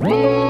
Whoa!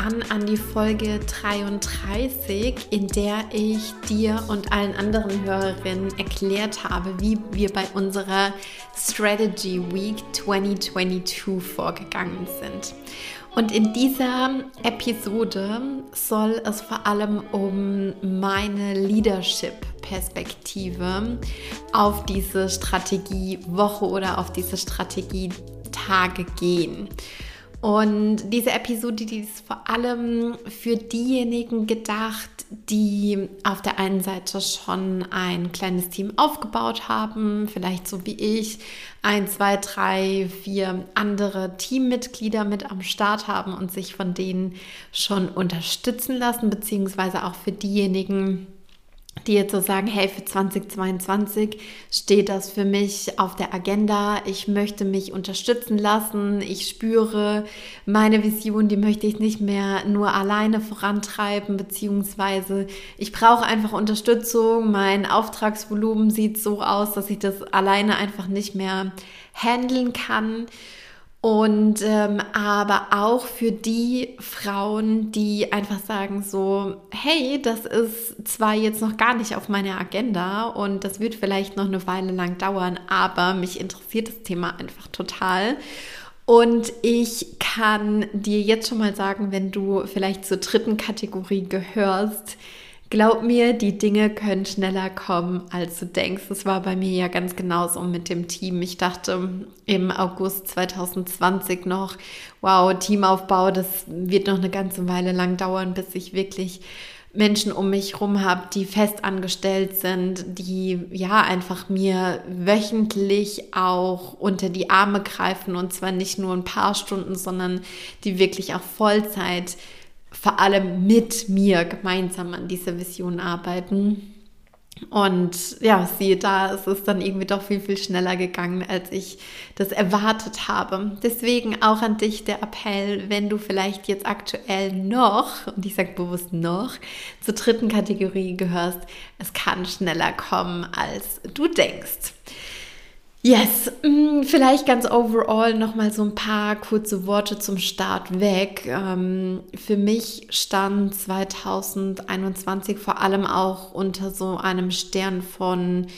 an an die Folge 33, in der ich dir und allen anderen Hörerinnen erklärt habe, wie wir bei unserer Strategy Week 2022 vorgegangen sind. Und in dieser Episode soll es vor allem um meine Leadership-Perspektive auf diese Strategiewoche oder auf diese Strategietage gehen. Und diese Episode, die ist vor allem für diejenigen gedacht, die auf der einen Seite schon ein kleines Team aufgebaut haben, vielleicht so wie ich, ein, zwei, drei, vier andere Teammitglieder mit am Start haben und sich von denen schon unterstützen lassen, beziehungsweise auch für diejenigen, die jetzt so sagen, hey, für 2022 steht das für mich auf der Agenda. Ich möchte mich unterstützen lassen. Ich spüre meine Vision, die möchte ich nicht mehr nur alleine vorantreiben, beziehungsweise ich brauche einfach Unterstützung. Mein Auftragsvolumen sieht so aus, dass ich das alleine einfach nicht mehr handeln kann. Und ähm, aber auch für die Frauen, die einfach sagen so, hey, das ist zwar jetzt noch gar nicht auf meiner Agenda und das wird vielleicht noch eine Weile lang dauern, aber mich interessiert das Thema einfach total. Und ich kann dir jetzt schon mal sagen, wenn du vielleicht zur dritten Kategorie gehörst, Glaub mir, die Dinge können schneller kommen, als du denkst. Das war bei mir ja ganz genauso mit dem Team. Ich dachte im August 2020 noch, wow, Teamaufbau, das wird noch eine ganze Weile lang dauern, bis ich wirklich Menschen um mich herum habe, die fest angestellt sind, die ja einfach mir wöchentlich auch unter die Arme greifen und zwar nicht nur ein paar Stunden, sondern die wirklich auch Vollzeit vor allem mit mir gemeinsam an dieser Vision arbeiten. Und ja, siehe da, es ist dann irgendwie doch viel, viel schneller gegangen, als ich das erwartet habe. Deswegen auch an dich der Appell, wenn du vielleicht jetzt aktuell noch, und ich sage bewusst noch, zur dritten Kategorie gehörst, es kann schneller kommen, als du denkst. Yes, mm, vielleicht ganz overall nochmal so ein paar kurze Worte zum Start weg. Ähm, für mich stand 2021 vor allem auch unter so einem Stern von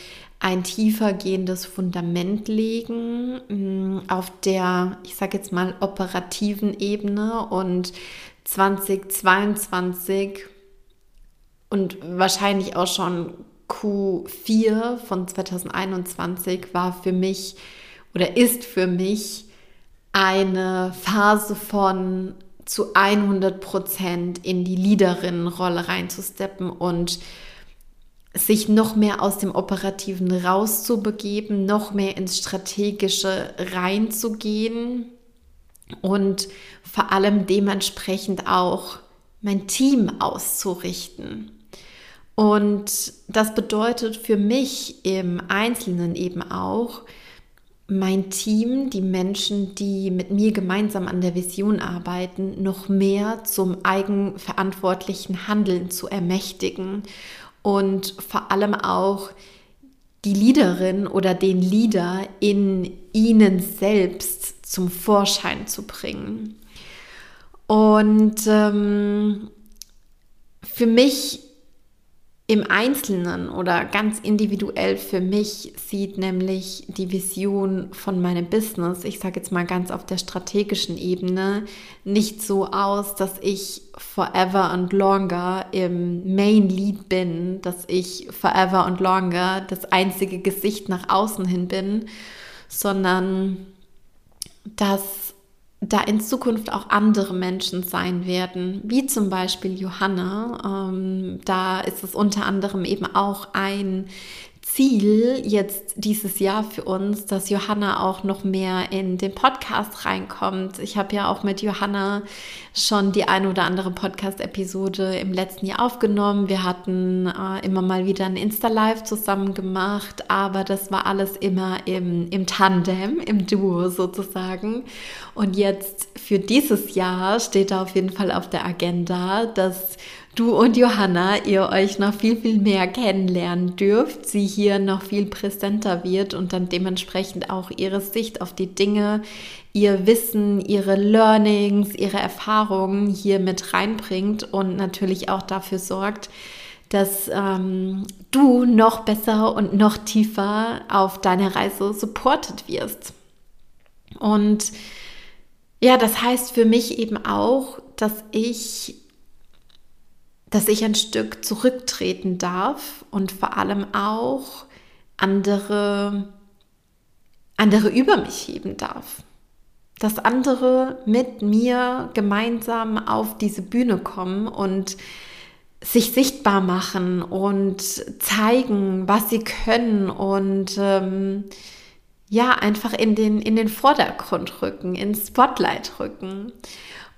ein tiefer gehendes Fundament legen mm, auf der, ich sage jetzt mal, operativen Ebene und 2022 und wahrscheinlich auch schon Q4 von 2021 war für mich oder ist für mich eine Phase von zu 100 Prozent in die Leaderinnenrolle reinzusteppen und sich noch mehr aus dem Operativen rauszubegeben, noch mehr ins Strategische reinzugehen und vor allem dementsprechend auch mein Team auszurichten. Und das bedeutet für mich im Einzelnen eben auch, mein Team, die Menschen, die mit mir gemeinsam an der Vision arbeiten, noch mehr zum eigenverantwortlichen Handeln zu ermächtigen und vor allem auch die Leaderin oder den Leader in ihnen selbst zum Vorschein zu bringen. Und ähm, für mich im Einzelnen oder ganz individuell für mich sieht nämlich die Vision von meinem Business, ich sage jetzt mal ganz auf der strategischen Ebene, nicht so aus, dass ich forever and longer im Main Lead bin, dass ich forever and longer das einzige Gesicht nach außen hin bin, sondern dass da in Zukunft auch andere Menschen sein werden, wie zum Beispiel Johanna. Ähm, da ist es unter anderem eben auch ein Ziel jetzt dieses Jahr für uns, dass Johanna auch noch mehr in den Podcast reinkommt. Ich habe ja auch mit Johanna schon die eine oder andere Podcast-Episode im letzten Jahr aufgenommen. Wir hatten äh, immer mal wieder ein Insta-Live zusammen gemacht, aber das war alles immer im, im Tandem, im Duo sozusagen. Und jetzt für dieses Jahr steht da auf jeden Fall auf der Agenda, dass du und Johanna ihr euch noch viel, viel mehr kennenlernen dürft, sie hier noch viel präsenter wird und dann dementsprechend auch ihre Sicht auf die Dinge, ihr Wissen, ihre Learnings, ihre Erfahrungen hier mit reinbringt und natürlich auch dafür sorgt, dass ähm, du noch besser und noch tiefer auf deiner Reise supported wirst. Und ja, das heißt für mich eben auch, dass ich dass ich ein Stück zurücktreten darf und vor allem auch andere, andere über mich heben darf. Dass andere mit mir gemeinsam auf diese Bühne kommen und sich sichtbar machen und zeigen, was sie können und ähm, ja, einfach in den, in den Vordergrund rücken, ins Spotlight rücken.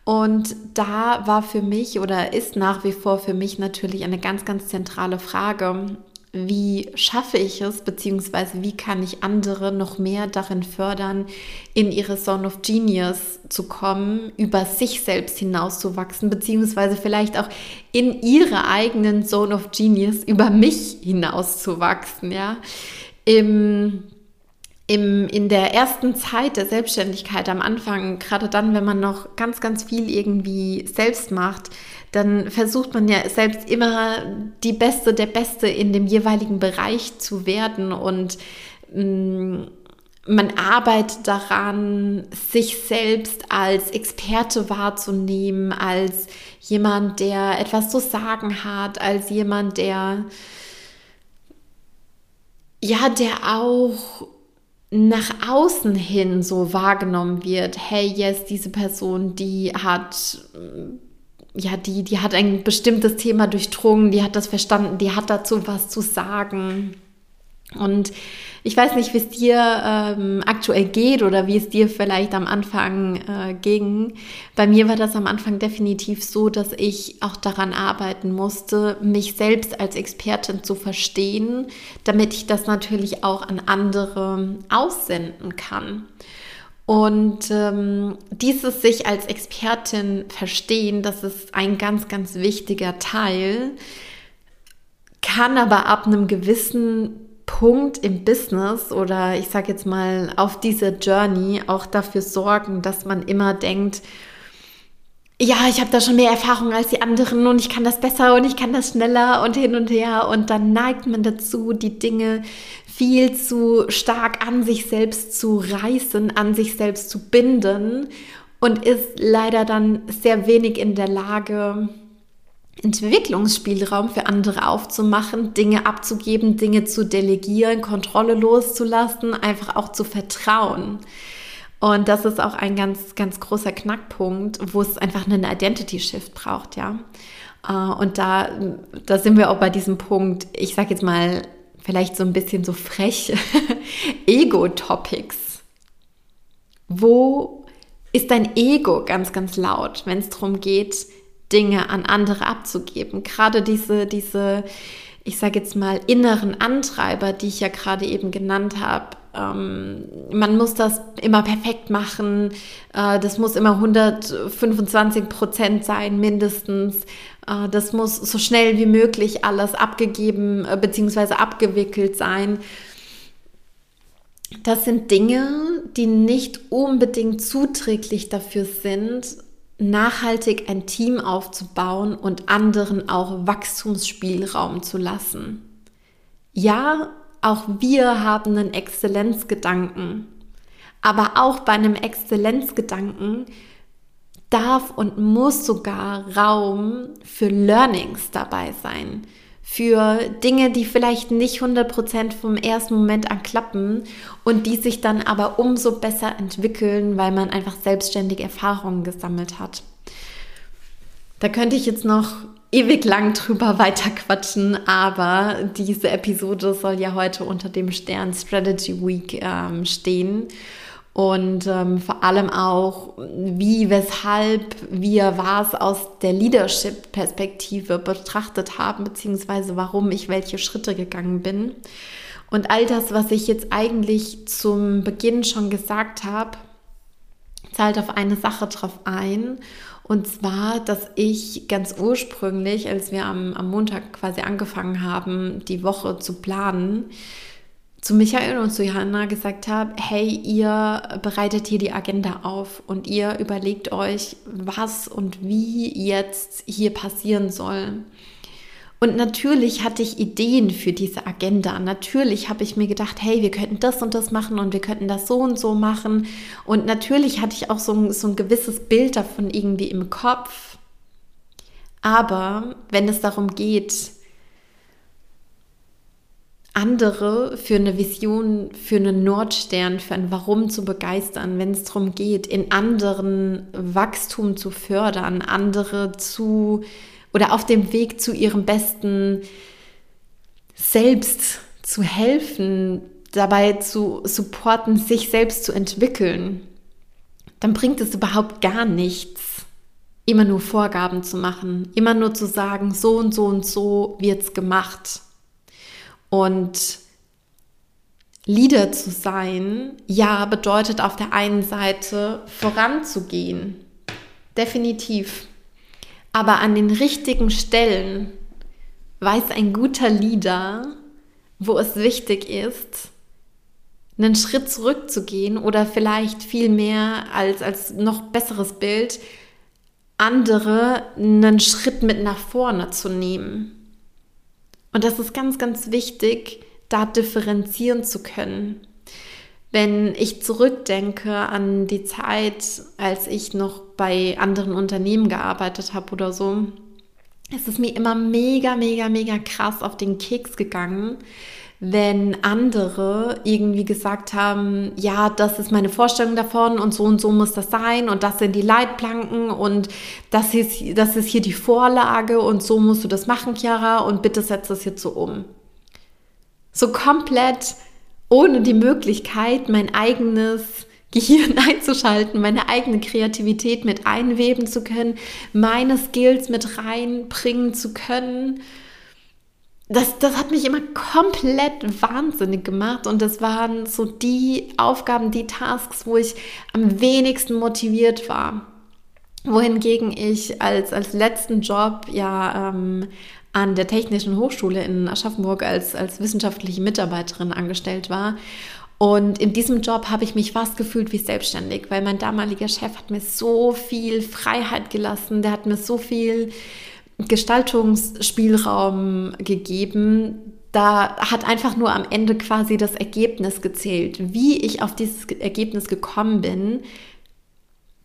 Und da war für mich oder ist nach wie vor für mich natürlich eine ganz, ganz zentrale Frage, wie schaffe ich es, beziehungsweise wie kann ich andere noch mehr darin fördern, in ihre Zone of Genius zu kommen, über sich selbst hinauszuwachsen, beziehungsweise vielleicht auch in ihre eigenen Zone of Genius über mich hinauszuwachsen, ja. Im im, in der ersten Zeit der Selbstständigkeit am Anfang, gerade dann, wenn man noch ganz, ganz viel irgendwie selbst macht, dann versucht man ja selbst immer die Beste, der Beste in dem jeweiligen Bereich zu werden und mm, man arbeitet daran, sich selbst als Experte wahrzunehmen, als jemand, der etwas zu sagen hat, als jemand, der ja, der auch nach außen hin so wahrgenommen wird, hey, yes, diese Person, die hat ja, die, die hat ein bestimmtes Thema durchdrungen, die hat das verstanden, die hat dazu was zu sagen. Und ich weiß nicht, wie es dir ähm, aktuell geht oder wie es dir vielleicht am Anfang äh, ging. Bei mir war das am Anfang definitiv so, dass ich auch daran arbeiten musste, mich selbst als Expertin zu verstehen, damit ich das natürlich auch an andere aussenden kann. Und ähm, dieses sich als Expertin verstehen, das ist ein ganz, ganz wichtiger Teil, kann aber ab einem gewissen Punkt im Business oder ich sage jetzt mal auf dieser Journey auch dafür sorgen, dass man immer denkt, ja, ich habe da schon mehr Erfahrung als die anderen und ich kann das besser und ich kann das schneller und hin und her. Und dann neigt man dazu, die Dinge viel zu stark an sich selbst zu reißen, an sich selbst zu binden und ist leider dann sehr wenig in der Lage, Entwicklungsspielraum für andere aufzumachen, Dinge abzugeben, Dinge zu delegieren, Kontrolle loszulassen, einfach auch zu vertrauen. Und das ist auch ein ganz, ganz großer Knackpunkt, wo es einfach einen Identity Shift braucht, ja. Äh, und da, da sind wir auch bei diesem Punkt, ich sage jetzt mal vielleicht so ein bisschen so frech, Ego-Topics. Wo ist dein Ego ganz, ganz laut, wenn es darum geht, Dinge an andere abzugeben. Gerade diese, diese, ich sage jetzt mal, inneren Antreiber, die ich ja gerade eben genannt habe. Ähm, man muss das immer perfekt machen. Äh, das muss immer 125 Prozent sein, mindestens. Äh, das muss so schnell wie möglich alles abgegeben äh, bzw. abgewickelt sein. Das sind Dinge, die nicht unbedingt zuträglich dafür sind, nachhaltig ein Team aufzubauen und anderen auch Wachstumsspielraum zu lassen. Ja, auch wir haben einen Exzellenzgedanken, aber auch bei einem Exzellenzgedanken darf und muss sogar Raum für Learnings dabei sein, für Dinge, die vielleicht nicht 100% vom ersten Moment an klappen und die sich dann aber umso besser entwickeln, weil man einfach selbstständig Erfahrungen gesammelt hat. Da könnte ich jetzt noch ewig lang drüber weiterquatschen, aber diese Episode soll ja heute unter dem Stern Strategy Week ähm, stehen und ähm, vor allem auch, wie, weshalb wir was aus der Leadership-Perspektive betrachtet haben, beziehungsweise warum ich welche Schritte gegangen bin. Und all das, was ich jetzt eigentlich zum Beginn schon gesagt habe, zahlt auf eine Sache drauf ein. Und zwar, dass ich ganz ursprünglich, als wir am, am Montag quasi angefangen haben, die Woche zu planen, zu Michael und zu Johanna gesagt habe, hey, ihr bereitet hier die Agenda auf und ihr überlegt euch, was und wie jetzt hier passieren soll. Und natürlich hatte ich Ideen für diese Agenda. Natürlich habe ich mir gedacht, hey, wir könnten das und das machen und wir könnten das so und so machen. Und natürlich hatte ich auch so ein, so ein gewisses Bild davon irgendwie im Kopf. Aber wenn es darum geht, andere für eine Vision, für einen Nordstern, für ein Warum zu begeistern, wenn es darum geht, in anderen Wachstum zu fördern, andere zu oder auf dem Weg zu ihrem besten Selbst zu helfen, dabei zu supporten, sich selbst zu entwickeln, dann bringt es überhaupt gar nichts, immer nur Vorgaben zu machen, immer nur zu sagen, so und so und so wird es gemacht und Leader zu sein, ja, bedeutet auf der einen Seite voranzugehen. Definitiv. Aber an den richtigen Stellen weiß ein guter Leader, wo es wichtig ist, einen Schritt zurückzugehen oder vielleicht viel mehr als, als noch besseres Bild, andere einen Schritt mit nach vorne zu nehmen. Und das ist ganz, ganz wichtig, da differenzieren zu können. Wenn ich zurückdenke an die Zeit, als ich noch bei anderen Unternehmen gearbeitet habe oder so, ist es mir immer mega, mega, mega krass auf den Keks gegangen, wenn andere irgendwie gesagt haben, ja, das ist meine Vorstellung davon und so und so muss das sein und das sind die Leitplanken und das ist, das ist hier die Vorlage und so musst du das machen, Chiara, und bitte setz das jetzt so um. So komplett ohne die Möglichkeit, mein eigenes Gehirn einzuschalten, meine eigene Kreativität mit einweben zu können, meine Skills mit reinbringen zu können das, das hat mich immer komplett wahnsinnig gemacht und das waren so die Aufgaben, die Tasks, wo ich am wenigsten motiviert war. Wohingegen ich als, als letzten Job ja ähm, an der Technischen Hochschule in Aschaffenburg als, als wissenschaftliche Mitarbeiterin angestellt war. Und in diesem Job habe ich mich fast gefühlt wie selbstständig, weil mein damaliger Chef hat mir so viel Freiheit gelassen, der hat mir so viel Gestaltungsspielraum gegeben. Da hat einfach nur am Ende quasi das Ergebnis gezählt. Wie ich auf dieses Ergebnis gekommen bin,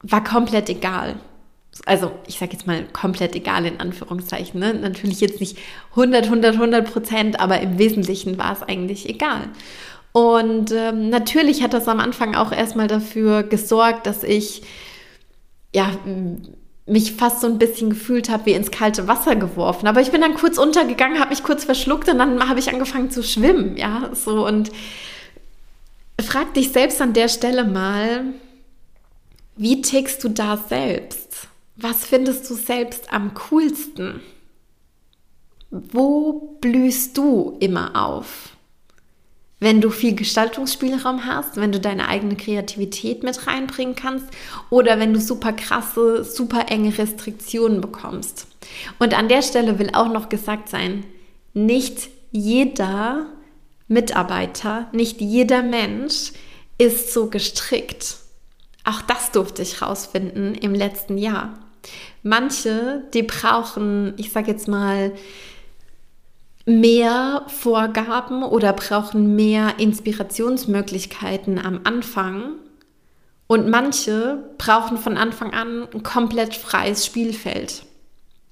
war komplett egal. Also ich sage jetzt mal komplett egal in Anführungszeichen. Ne? Natürlich jetzt nicht 100, 100, 100 Prozent, aber im Wesentlichen war es eigentlich egal. Und ähm, natürlich hat das am Anfang auch erstmal dafür gesorgt, dass ich ja mich fast so ein bisschen gefühlt habe, wie ins kalte Wasser geworfen. Aber ich bin dann kurz untergegangen, habe mich kurz verschluckt und dann habe ich angefangen zu schwimmen, ja, so und frag dich selbst an der Stelle mal, wie tickst du da selbst? Was findest du selbst am coolsten? Wo blühst du immer auf? Wenn du viel Gestaltungsspielraum hast, wenn du deine eigene Kreativität mit reinbringen kannst oder wenn du super krasse, super enge Restriktionen bekommst. Und an der Stelle will auch noch gesagt sein, nicht jeder Mitarbeiter, nicht jeder Mensch ist so gestrickt. Auch das durfte ich rausfinden im letzten Jahr. Manche, die brauchen, ich sage jetzt mal, mehr Vorgaben oder brauchen mehr Inspirationsmöglichkeiten am Anfang. Und manche brauchen von Anfang an ein komplett freies Spielfeld.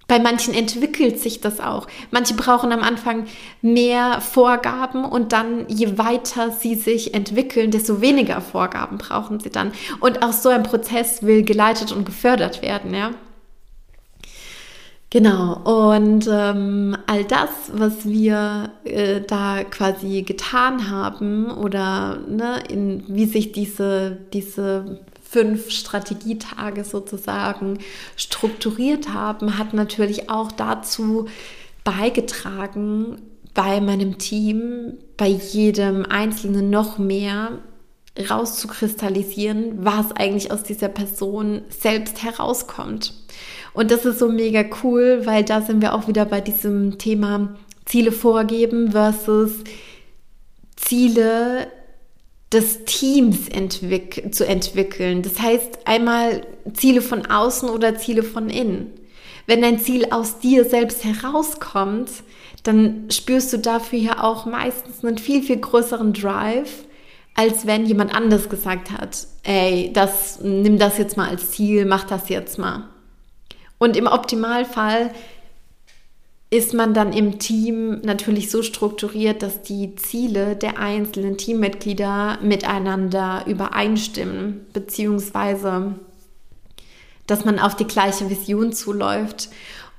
Bei manchen entwickelt sich das auch. Manche brauchen am Anfang mehr Vorgaben und dann, je weiter sie sich entwickeln, desto weniger Vorgaben brauchen sie dann. Und auch so ein Prozess will geleitet und gefördert werden, ja. Genau, und ähm, all das, was wir äh, da quasi getan haben oder ne, in, wie sich diese, diese fünf Strategietage sozusagen strukturiert haben, hat natürlich auch dazu beigetragen, bei meinem Team, bei jedem Einzelnen noch mehr rauszukristallisieren, was eigentlich aus dieser Person selbst herauskommt. Und das ist so mega cool, weil da sind wir auch wieder bei diesem Thema Ziele vorgeben versus Ziele des Teams entwick zu entwickeln. Das heißt einmal Ziele von außen oder Ziele von innen. Wenn dein Ziel aus dir selbst herauskommt, dann spürst du dafür ja auch meistens einen viel, viel größeren Drive, als wenn jemand anders gesagt hat, ey, das, nimm das jetzt mal als Ziel, mach das jetzt mal. Und im Optimalfall ist man dann im Team natürlich so strukturiert, dass die Ziele der einzelnen Teammitglieder miteinander übereinstimmen, beziehungsweise dass man auf die gleiche Vision zuläuft.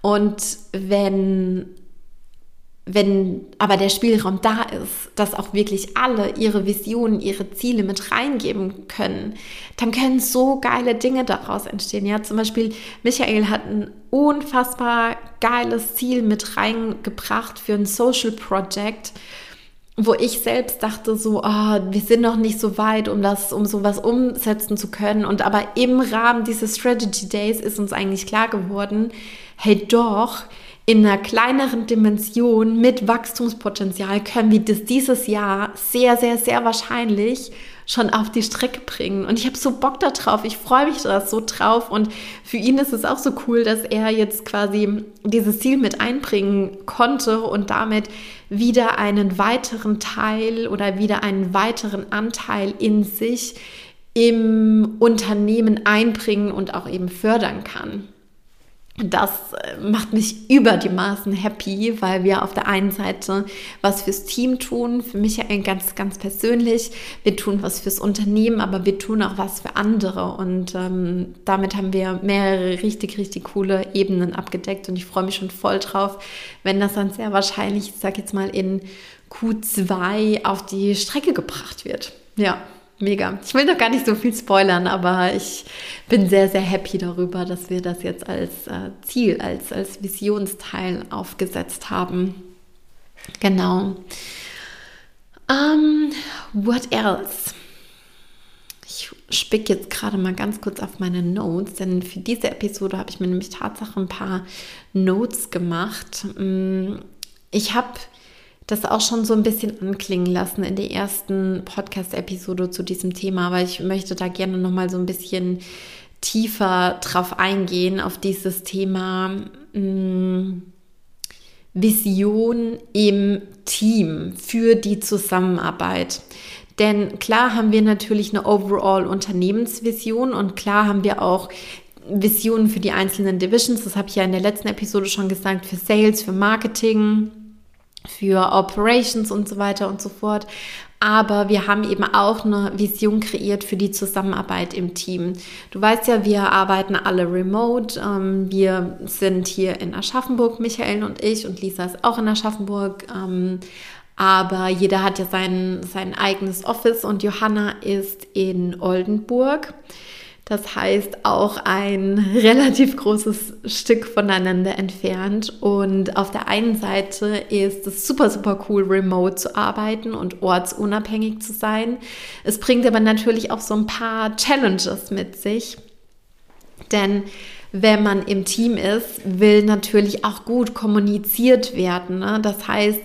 Und wenn wenn aber der Spielraum da ist, dass auch wirklich alle ihre Visionen, ihre Ziele mit reingeben können, dann können so geile Dinge daraus entstehen. Ja, zum Beispiel Michael hat ein unfassbar geiles Ziel mit reingebracht für ein Social Project, wo ich selbst dachte so, oh, wir sind noch nicht so weit, um das, um sowas umsetzen zu können. Und aber im Rahmen dieses Strategy Days ist uns eigentlich klar geworden, hey doch, in einer kleineren Dimension mit Wachstumspotenzial können wir das dieses Jahr sehr, sehr, sehr wahrscheinlich schon auf die Strecke bringen. Und ich habe so Bock darauf. Ich freue mich da so drauf. Und für ihn ist es auch so cool, dass er jetzt quasi dieses Ziel mit einbringen konnte und damit wieder einen weiteren Teil oder wieder einen weiteren Anteil in sich im Unternehmen einbringen und auch eben fördern kann das äh, macht mich über die Maßen happy, weil wir auf der einen Seite was fürs Team tun, für mich ganz, ganz persönlich. Wir tun was fürs Unternehmen, aber wir tun auch was für andere. Und ähm, damit haben wir mehrere richtig, richtig coole Ebenen abgedeckt. Und ich freue mich schon voll drauf, wenn das dann sehr wahrscheinlich, ich sage jetzt mal, in Q2 auf die Strecke gebracht wird. Ja. Mega. Ich will noch gar nicht so viel spoilern, aber ich bin sehr, sehr happy darüber, dass wir das jetzt als äh, Ziel, als, als Visionsteil aufgesetzt haben. Genau. Um, ähm, what else? Ich spick jetzt gerade mal ganz kurz auf meine Notes, denn für diese Episode habe ich mir nämlich tatsächlich ein paar Notes gemacht. Mm, ich habe das auch schon so ein bisschen anklingen lassen in der ersten Podcast-Episode zu diesem Thema, aber ich möchte da gerne noch mal so ein bisschen tiefer drauf eingehen, auf dieses Thema mh, mm, Vision im Team für die Zusammenarbeit. Denn klar haben wir natürlich eine overall Unternehmensvision und klar haben wir auch Visionen für die einzelnen Divisions. Das habe ich ja in der letzten Episode schon gesagt, für Sales, für Marketing, für Operations und so weiter und so fort. Aber wir haben eben auch eine Vision kreiert für die Zusammenarbeit im Team. Du weißt ja, wir arbeiten alle remote. Ähm, wir sind hier in Aschaffenburg, Michael und ich, und Lisa ist auch in Aschaffenburg. Ähm, aber jeder hat ja sein, sein eigenes Office und Johanna ist in Oldenburg. Das heißt auch ein relativ großes Stück voneinander entfernt. Und auf der einen Seite ist es super, super cool, remote zu arbeiten und ortsunabhängig zu sein. Es bringt aber natürlich auch so ein paar Challenges mit sich. Denn wenn man im Team ist, will natürlich auch gut kommuniziert werden. Ne? Das heißt,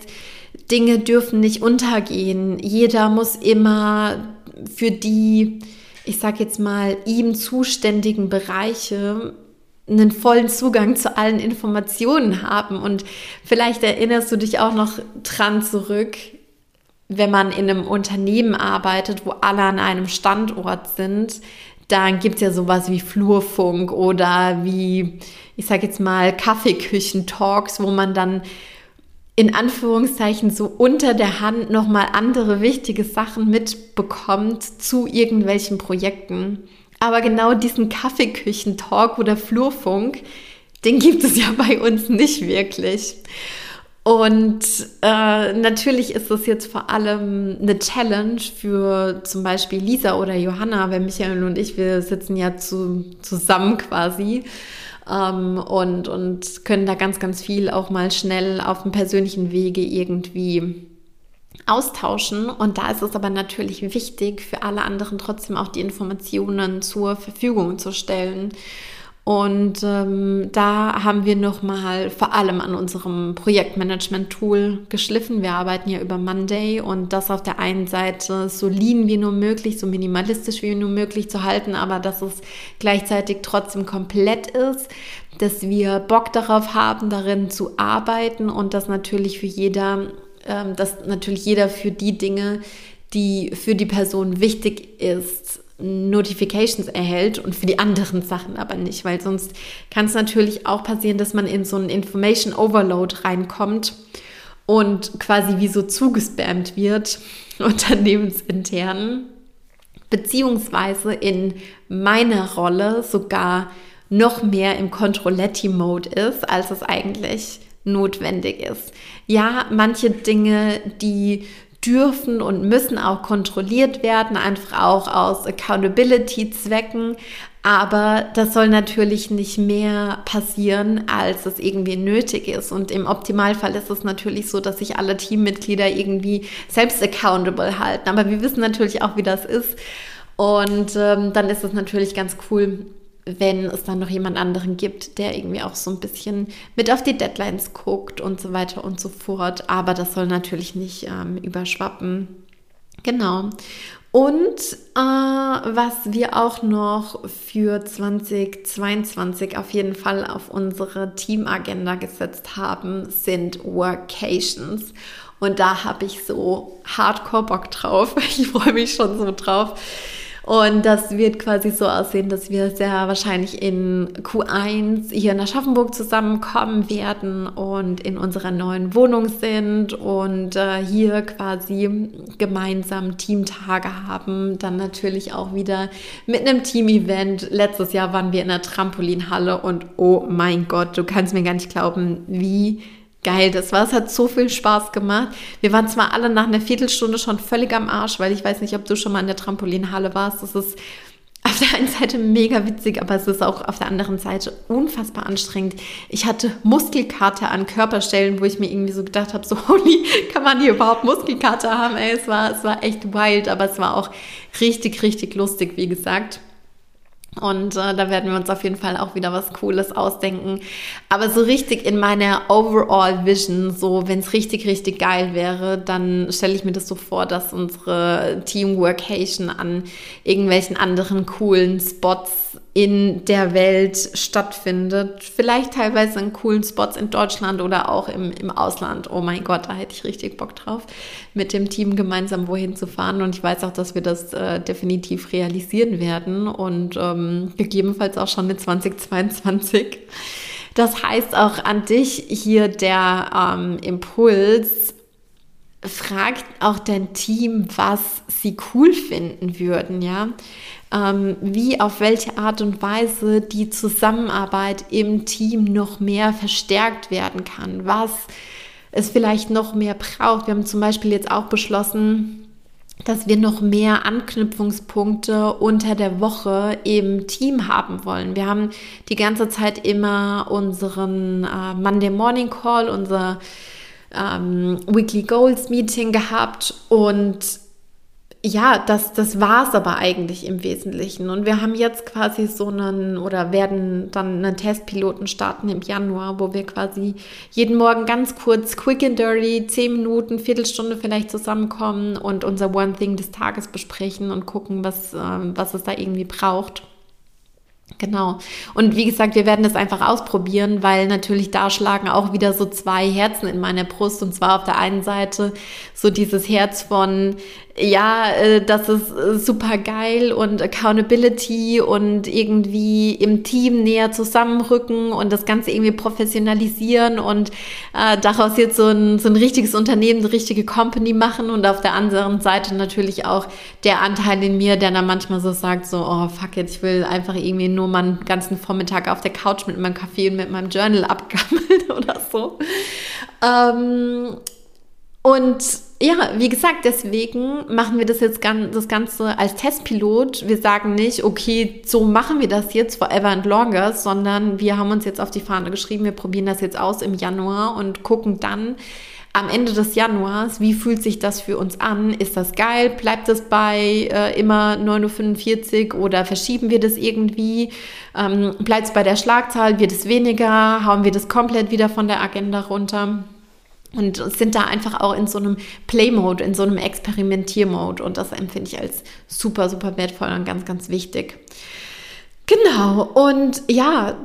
Dinge dürfen nicht untergehen. Jeder muss immer für die ich sage jetzt mal, ihm zuständigen Bereiche einen vollen Zugang zu allen Informationen haben. Und vielleicht erinnerst du dich auch noch dran zurück, wenn man in einem Unternehmen arbeitet, wo alle an einem Standort sind, dann gibt es ja sowas wie Flurfunk oder wie, ich sage jetzt mal, Kaffeeküchen-Talks, wo man dann in Anführungszeichen so unter der Hand nochmal andere wichtige Sachen mitbekommt zu irgendwelchen Projekten. Aber genau diesen Kaffeeküchen-Talk oder Flurfunk, den gibt es ja bei uns nicht wirklich. Und äh, natürlich ist das jetzt vor allem eine Challenge für zum Beispiel Lisa oder Johanna, weil Michael und ich, wir sitzen ja zu, zusammen quasi ähm, und, und können da ganz, ganz viel auch mal schnell auf dem persönlichen Wege irgendwie austauschen. Und da ist es aber natürlich wichtig, für alle anderen trotzdem auch die Informationen zur Verfügung zu stellen. Und ähm, da haben wir nochmal vor allem an unserem Projektmanagement-Tool geschliffen. Wir arbeiten ja über Monday und das auf der einen Seite so lean wie nur möglich, so minimalistisch wie nur möglich zu halten, aber dass es gleichzeitig trotzdem komplett ist, dass wir Bock darauf haben, darin zu arbeiten und dass natürlich für jeder, ähm, dass natürlich jeder für die Dinge, die für die Person wichtig ist, Notifications erhält und für die anderen Sachen aber nicht, weil sonst kann es natürlich auch passieren, dass man in so einen Information Overload reinkommt und quasi wie so zugespammt wird, unternehmensintern, beziehungsweise in meiner Rolle sogar noch mehr im Controletti-Mode ist, als es eigentlich notwendig ist. Ja, manche Dinge, die dürfen und müssen auch kontrolliert werden, einfach auch aus Accountability-Zwecken. Aber das soll natürlich nicht mehr passieren, als es irgendwie nötig ist. Und im Optimalfall ist es natürlich so, dass sich alle Teammitglieder irgendwie selbst accountable halten. Aber wir wissen natürlich auch, wie das ist. Und ähm, dann ist es natürlich ganz cool, wenn es dann noch jemand anderen gibt, der irgendwie auch so ein bisschen mit auf die Deadlines guckt und so weiter und so fort. Aber das soll natürlich nicht ähm, überschwappen. Genau. Und äh, was wir auch noch für 2022 auf jeden Fall auf unsere Teamagenda gesetzt haben, sind Workations. Und da habe ich so hardcore Bock drauf. Ich freue mich schon so drauf. Und das wird quasi so aussehen, dass wir sehr wahrscheinlich in Q1 hier in Aschaffenburg zusammenkommen werden und in unserer neuen Wohnung sind und äh, hier quasi gemeinsam Teamtage haben. Dann natürlich auch wieder mit einem Team-Event. Letztes Jahr waren wir in der Trampolinhalle und oh mein Gott, du kannst mir gar nicht glauben, wie geil das war. Es hat so viel Spaß gemacht. Wir waren zwar alle nach einer Viertelstunde schon völlig am Arsch, weil ich weiß nicht, ob du schon mal in der Trampolinhalle warst. Das ist auf der einen Seite mega witzig, aber es ist auch auf der anderen Seite unfassbar anstrengend. Ich hatte Muskelkater an Körperstellen, wo ich mir irgendwie so gedacht habe, so holy, kann man hier überhaupt Muskelkater haben? Ey, es war, es war echt wild, aber es war auch richtig, richtig lustig, wie gesagt. Und äh, da werden wir uns auf jeden Fall auch wieder was Cooles ausdenken. Aber so richtig in meiner Overall Vision, so wenn es richtig, richtig geil wäre, dann stelle ich mir das so vor, dass unsere Teamworkation an irgendwelchen anderen coolen Spots in der Welt stattfindet. Vielleicht teilweise in coolen Spots in Deutschland oder auch im, im Ausland. Oh mein Gott, da hätte ich richtig Bock drauf, mit dem Team gemeinsam wohin zu fahren. Und ich weiß auch, dass wir das äh, definitiv realisieren werden und ähm, gegebenenfalls auch schon in 2022. Das heißt auch an dich hier der ähm, Impuls, fragt auch dein Team, was sie cool finden würden, ja ähm, wie auf welche Art und Weise die Zusammenarbeit im Team noch mehr verstärkt werden kann, was es vielleicht noch mehr braucht. Wir haben zum Beispiel jetzt auch beschlossen, dass wir noch mehr Anknüpfungspunkte unter der Woche im Team haben wollen. Wir haben die ganze Zeit immer unseren äh, Monday Morning Call, unser ähm, Weekly Goals Meeting gehabt und ja, das, das war es aber eigentlich im Wesentlichen. Und wir haben jetzt quasi so einen oder werden dann einen Testpiloten starten im Januar, wo wir quasi jeden Morgen ganz kurz, quick and dirty, zehn Minuten, Viertelstunde vielleicht zusammenkommen und unser One Thing des Tages besprechen und gucken, was, äh, was es da irgendwie braucht. Genau. Und wie gesagt, wir werden das einfach ausprobieren, weil natürlich da schlagen auch wieder so zwei Herzen in meiner Brust. Und zwar auf der einen Seite so dieses Herz von, ja, äh, das ist äh, super geil und Accountability und irgendwie im Team näher zusammenrücken und das Ganze irgendwie professionalisieren und äh, daraus jetzt so ein, so ein richtiges Unternehmen, eine richtige Company machen und auf der anderen Seite natürlich auch der Anteil in mir, der dann manchmal so sagt, so, oh fuck it, ich will einfach irgendwie nur meinen ganzen Vormittag auf der Couch mit meinem Kaffee und mit meinem Journal abgammeln oder so. Ähm, und ja, wie gesagt, deswegen machen wir das jetzt das Ganze als Testpilot. Wir sagen nicht, okay, so machen wir das jetzt forever and longer, sondern wir haben uns jetzt auf die Fahne geschrieben, wir probieren das jetzt aus im Januar und gucken dann am Ende des Januars, wie fühlt sich das für uns an? Ist das geil? Bleibt es bei äh, immer 9.45 Uhr oder verschieben wir das irgendwie? Ähm, Bleibt es bei der Schlagzahl? Wird es weniger? Hauen wir das komplett wieder von der Agenda runter? und sind da einfach auch in so einem Play-Mode, in so einem Experimentier-Mode. Und das empfinde ich als super, super wertvoll und ganz, ganz wichtig. Genau. Und ja,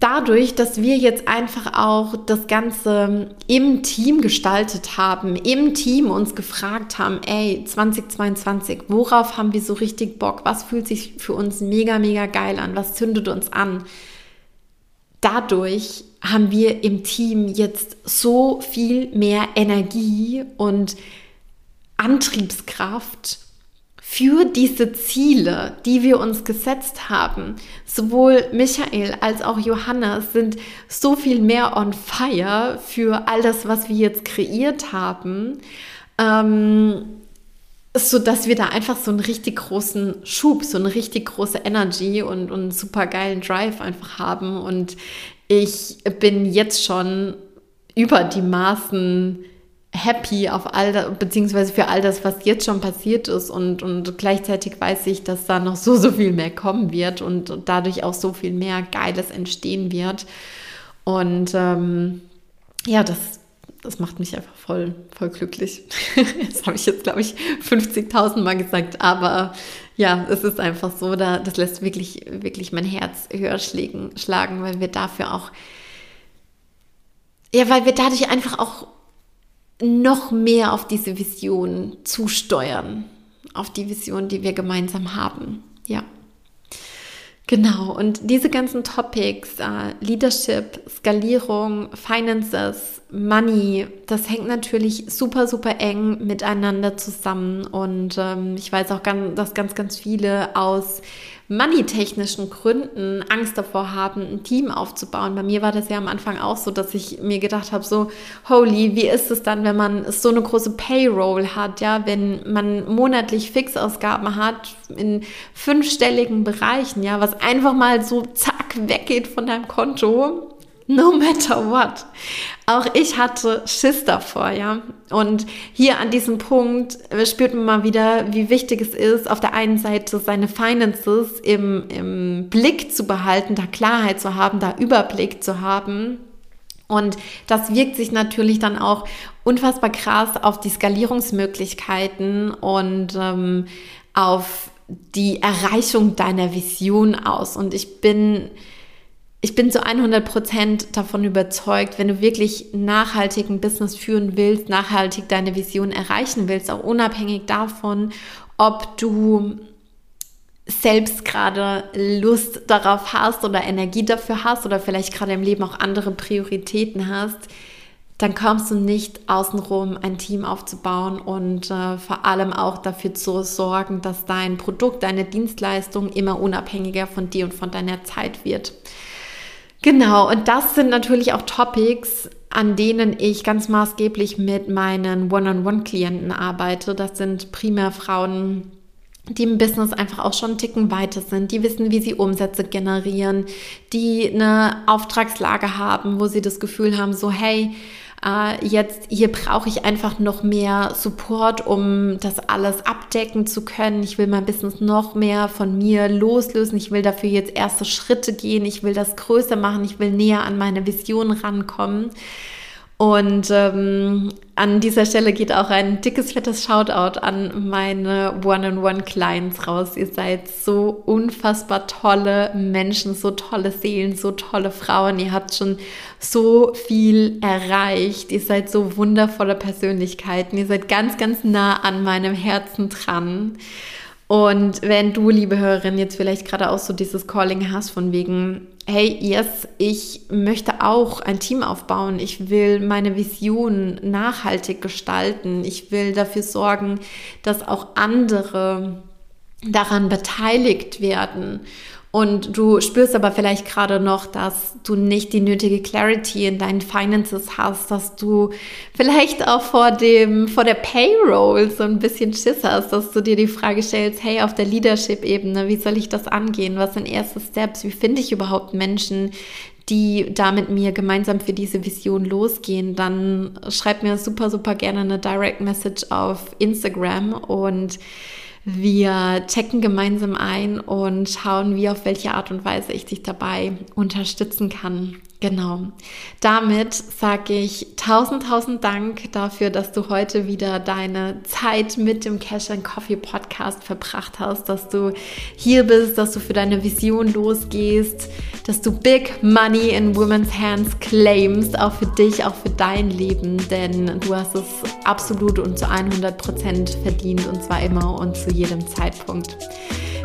dadurch, dass wir jetzt einfach auch das Ganze im Team gestaltet haben, im Team uns gefragt haben, ey, 2022, worauf haben wir so richtig Bock? Was fühlt sich für uns mega, mega geil an? Was zündet uns an? Dadurch haben wir im Team jetzt so viel mehr Energie und Antriebskraft für diese Ziele, die wir uns gesetzt haben. Sowohl Michael als auch Johannes sind so viel mehr on fire für all das, was wir jetzt kreiert haben. Ähm, so dass wir da einfach so einen richtig großen Schub, so eine richtig große Energy und, und super geilen Drive einfach haben. Und ich bin jetzt schon über die Maßen happy auf all das, beziehungsweise für all das, was jetzt schon passiert ist und, und gleichzeitig weiß ich, dass da noch so, so viel mehr kommen wird und dadurch auch so viel mehr Geiles entstehen wird. Und ähm, ja, das, das macht mich einfach voll, voll glücklich. das habe ich jetzt, glaube ich, 50.000 Mal gesagt, aber ja, es ist einfach so, da, das lässt wirklich, wirklich mein Herz höher schlagen, schlagen, weil wir dafür auch, ja, weil wir dadurch einfach auch noch mehr auf diese Vision zusteuern, auf die Vision, die wir gemeinsam haben. Ja. Genau, und diese ganzen Topics, äh, Leadership, Skalierung, Finances, Money, das hängt natürlich super, super eng miteinander zusammen. Und ähm, ich weiß auch, ganz, dass ganz, ganz viele aus money-technischen Gründen Angst davor haben, ein Team aufzubauen. Bei mir war das ja am Anfang auch so, dass ich mir gedacht habe, so, holy, wie ist es dann, wenn man so eine große Payroll hat, ja, wenn man monatlich Fixausgaben hat in fünfstelligen Bereichen, ja, was einfach mal so zack weggeht von deinem Konto No matter what. Auch ich hatte Schiss davor, ja. Und hier an diesem Punkt spürt man mal wieder, wie wichtig es ist, auf der einen Seite seine Finances im, im Blick zu behalten, da Klarheit zu haben, da Überblick zu haben. Und das wirkt sich natürlich dann auch unfassbar krass auf die Skalierungsmöglichkeiten und ähm, auf die Erreichung deiner Vision aus. Und ich bin ich bin zu 100 Prozent davon überzeugt, wenn du wirklich nachhaltig ein Business führen willst, nachhaltig deine Vision erreichen willst, auch unabhängig davon, ob du selbst gerade Lust darauf hast oder Energie dafür hast oder vielleicht gerade im Leben auch andere Prioritäten hast, dann kommst du nicht außenrum ein Team aufzubauen und äh, vor allem auch dafür zu sorgen, dass dein Produkt, deine Dienstleistung immer unabhängiger von dir und von deiner Zeit wird. Genau, und das sind natürlich auch Topics, an denen ich ganz maßgeblich mit meinen One-on-One-Klienten arbeite. Das sind primär Frauen, die im Business einfach auch schon einen Ticken weiter sind, die wissen, wie sie Umsätze generieren, die eine Auftragslage haben, wo sie das Gefühl haben, so hey, äh, jetzt hier brauche ich einfach noch mehr Support, um das alles abdecken zu können. Ich will mein Business noch mehr von mir loslösen. Ich will dafür jetzt erste Schritte gehen. Ich will das größer machen. Ich will näher an meine Vision rankommen. Und ähm, an dieser Stelle geht auch ein dickes, fettes Shoutout an meine One-on-One-Clients raus. Ihr seid so unfassbar tolle Menschen, so tolle Seelen, so tolle Frauen. Ihr habt schon so viel erreicht. Ihr seid so wundervolle Persönlichkeiten. Ihr seid ganz, ganz nah an meinem Herzen dran. Und wenn du, liebe Hörerin, jetzt vielleicht gerade auch so dieses Calling hast von wegen, hey, yes, ich möchte auch ein Team aufbauen, ich will meine Vision nachhaltig gestalten, ich will dafür sorgen, dass auch andere daran beteiligt werden und du spürst aber vielleicht gerade noch, dass du nicht die nötige Clarity in deinen Finances hast, dass du vielleicht auch vor dem, vor der Payroll so ein bisschen Schiss hast, dass du dir die Frage stellst, hey, auf der Leadership-Ebene, wie soll ich das angehen? Was sind erste Steps? Wie finde ich überhaupt Menschen, die da mit mir gemeinsam für diese Vision losgehen, dann schreib mir super, super gerne eine Direct Message auf Instagram und wir checken gemeinsam ein und schauen, wie auf welche Art und Weise ich dich dabei unterstützen kann. Genau. Damit sage ich tausend, tausend Dank dafür, dass du heute wieder deine Zeit mit dem Cash and Coffee Podcast verbracht hast, dass du hier bist, dass du für deine Vision losgehst, dass du Big Money in Women's Hands claimst, auch für dich, auch für dein Leben, denn du hast es absolut und zu 100 Prozent verdient und zwar immer und zu jedem Zeitpunkt.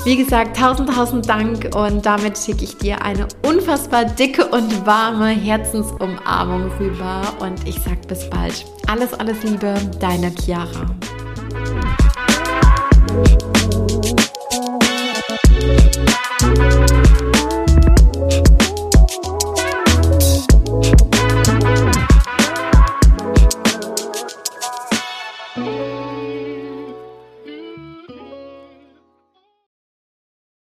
Wie gesagt, tausend, tausend Dank und damit schicke ich dir eine unfassbar dicke und warme Herzensumarmung rüber und ich sage bis bald. Alles, alles Liebe, deine Chiara.